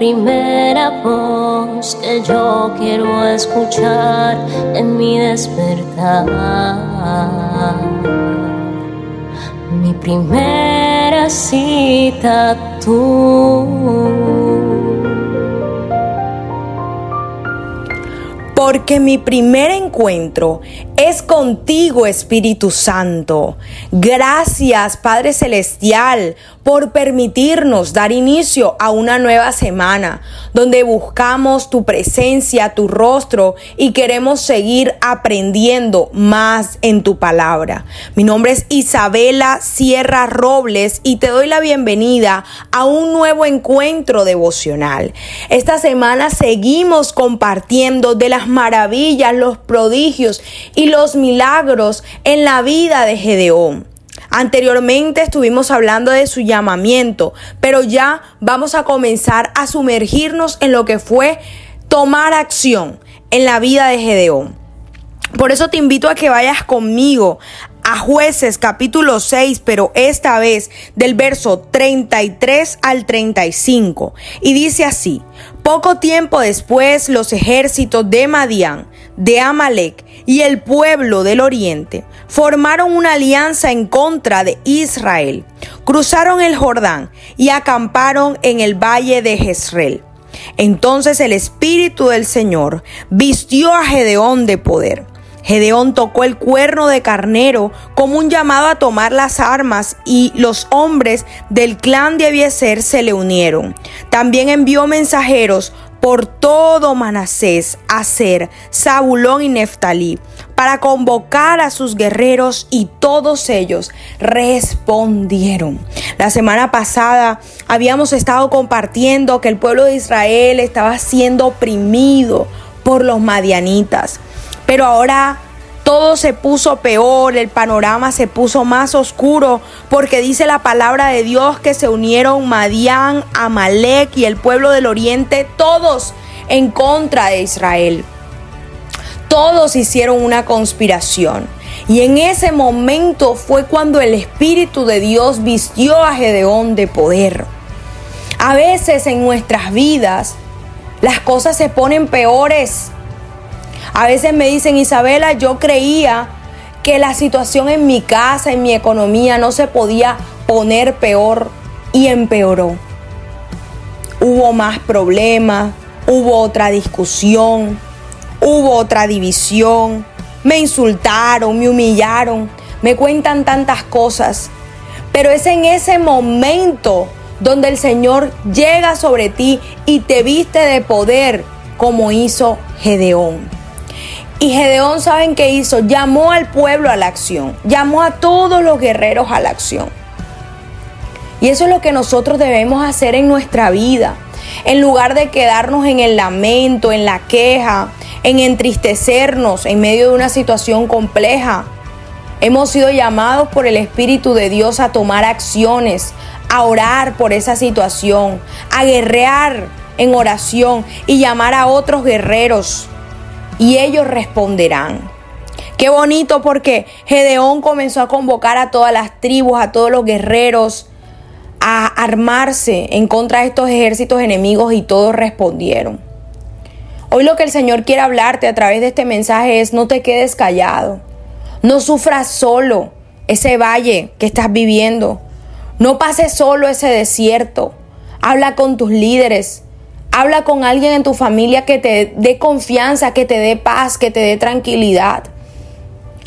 primera voz que yo quiero escuchar en mi despertar. Mi primera cita tú. Porque mi primer encuentro es contigo, Espíritu Santo. Gracias, Padre Celestial, por permitirnos dar inicio a una nueva semana donde buscamos tu presencia, tu rostro y queremos seguir aprendiendo más en tu palabra. Mi nombre es Isabela Sierra Robles y te doy la bienvenida a un nuevo encuentro devocional. Esta semana seguimos compartiendo de las maravillas, los prodigios y los milagros en la vida de Gedeón. Anteriormente estuvimos hablando de su llamamiento, pero ya vamos a comenzar a sumergirnos en lo que fue tomar acción en la vida de Gedeón. Por eso te invito a que vayas conmigo a jueces capítulo 6, pero esta vez del verso 33 al 35. Y dice así, poco tiempo después los ejércitos de Madián, de Amalek y el pueblo del oriente formaron una alianza en contra de Israel. Cruzaron el Jordán y acamparon en el valle de Jezreel. Entonces el Espíritu del Señor vistió a Gedeón de poder Gedeón tocó el cuerno de carnero como un llamado a tomar las armas y los hombres del clan de Abieser se le unieron. También envió mensajeros por todo Manasés, Aser, Zabulón y Neftalí, para convocar a sus guerreros y todos ellos respondieron. La semana pasada habíamos estado compartiendo que el pueblo de Israel estaba siendo oprimido por los madianitas. Pero ahora todo se puso peor, el panorama se puso más oscuro, porque dice la palabra de Dios que se unieron Madián, Amalek y el pueblo del oriente, todos en contra de Israel. Todos hicieron una conspiración. Y en ese momento fue cuando el Espíritu de Dios vistió a Gedeón de poder. A veces en nuestras vidas las cosas se ponen peores a veces me dicen, Isabela, yo creía que la situación en mi casa, en mi economía, no se podía poner peor y empeoró. Hubo más problemas, hubo otra discusión, hubo otra división, me insultaron, me humillaron, me cuentan tantas cosas. Pero es en ese momento donde el Señor llega sobre ti y te viste de poder como hizo Gedeón. Y Gedeón, ¿saben qué hizo? Llamó al pueblo a la acción, llamó a todos los guerreros a la acción. Y eso es lo que nosotros debemos hacer en nuestra vida. En lugar de quedarnos en el lamento, en la queja, en entristecernos en medio de una situación compleja. Hemos sido llamados por el Espíritu de Dios a tomar acciones, a orar por esa situación, a guerrear en oración y llamar a otros guerreros y ellos responderán. Qué bonito porque Gedeón comenzó a convocar a todas las tribus, a todos los guerreros, a armarse en contra de estos ejércitos enemigos y todos respondieron. Hoy lo que el Señor quiere hablarte a través de este mensaje es no te quedes callado, no sufras solo ese valle que estás viviendo, no pases solo ese desierto, habla con tus líderes, Habla con alguien en tu familia que te dé confianza, que te dé paz, que te dé tranquilidad.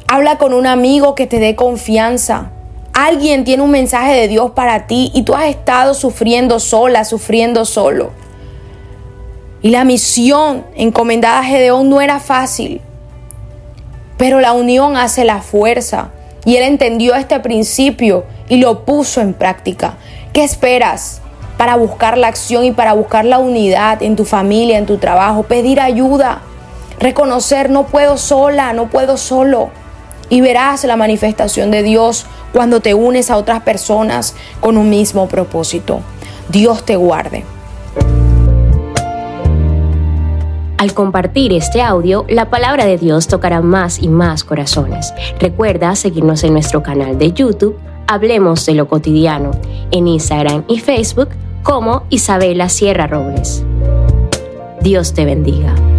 Habla con un amigo que te dé confianza. Alguien tiene un mensaje de Dios para ti y tú has estado sufriendo sola, sufriendo solo. Y la misión encomendada a Gedeón no era fácil, pero la unión hace la fuerza. Y él entendió este principio y lo puso en práctica. ¿Qué esperas? Para buscar la acción y para buscar la unidad en tu familia, en tu trabajo, pedir ayuda, reconocer no puedo sola, no puedo solo. Y verás la manifestación de Dios cuando te unes a otras personas con un mismo propósito. Dios te guarde. Al compartir este audio, la palabra de Dios tocará más y más corazones. Recuerda seguirnos en nuestro canal de YouTube, Hablemos de lo cotidiano en Instagram y Facebook como Isabela Sierra Robles. Dios te bendiga.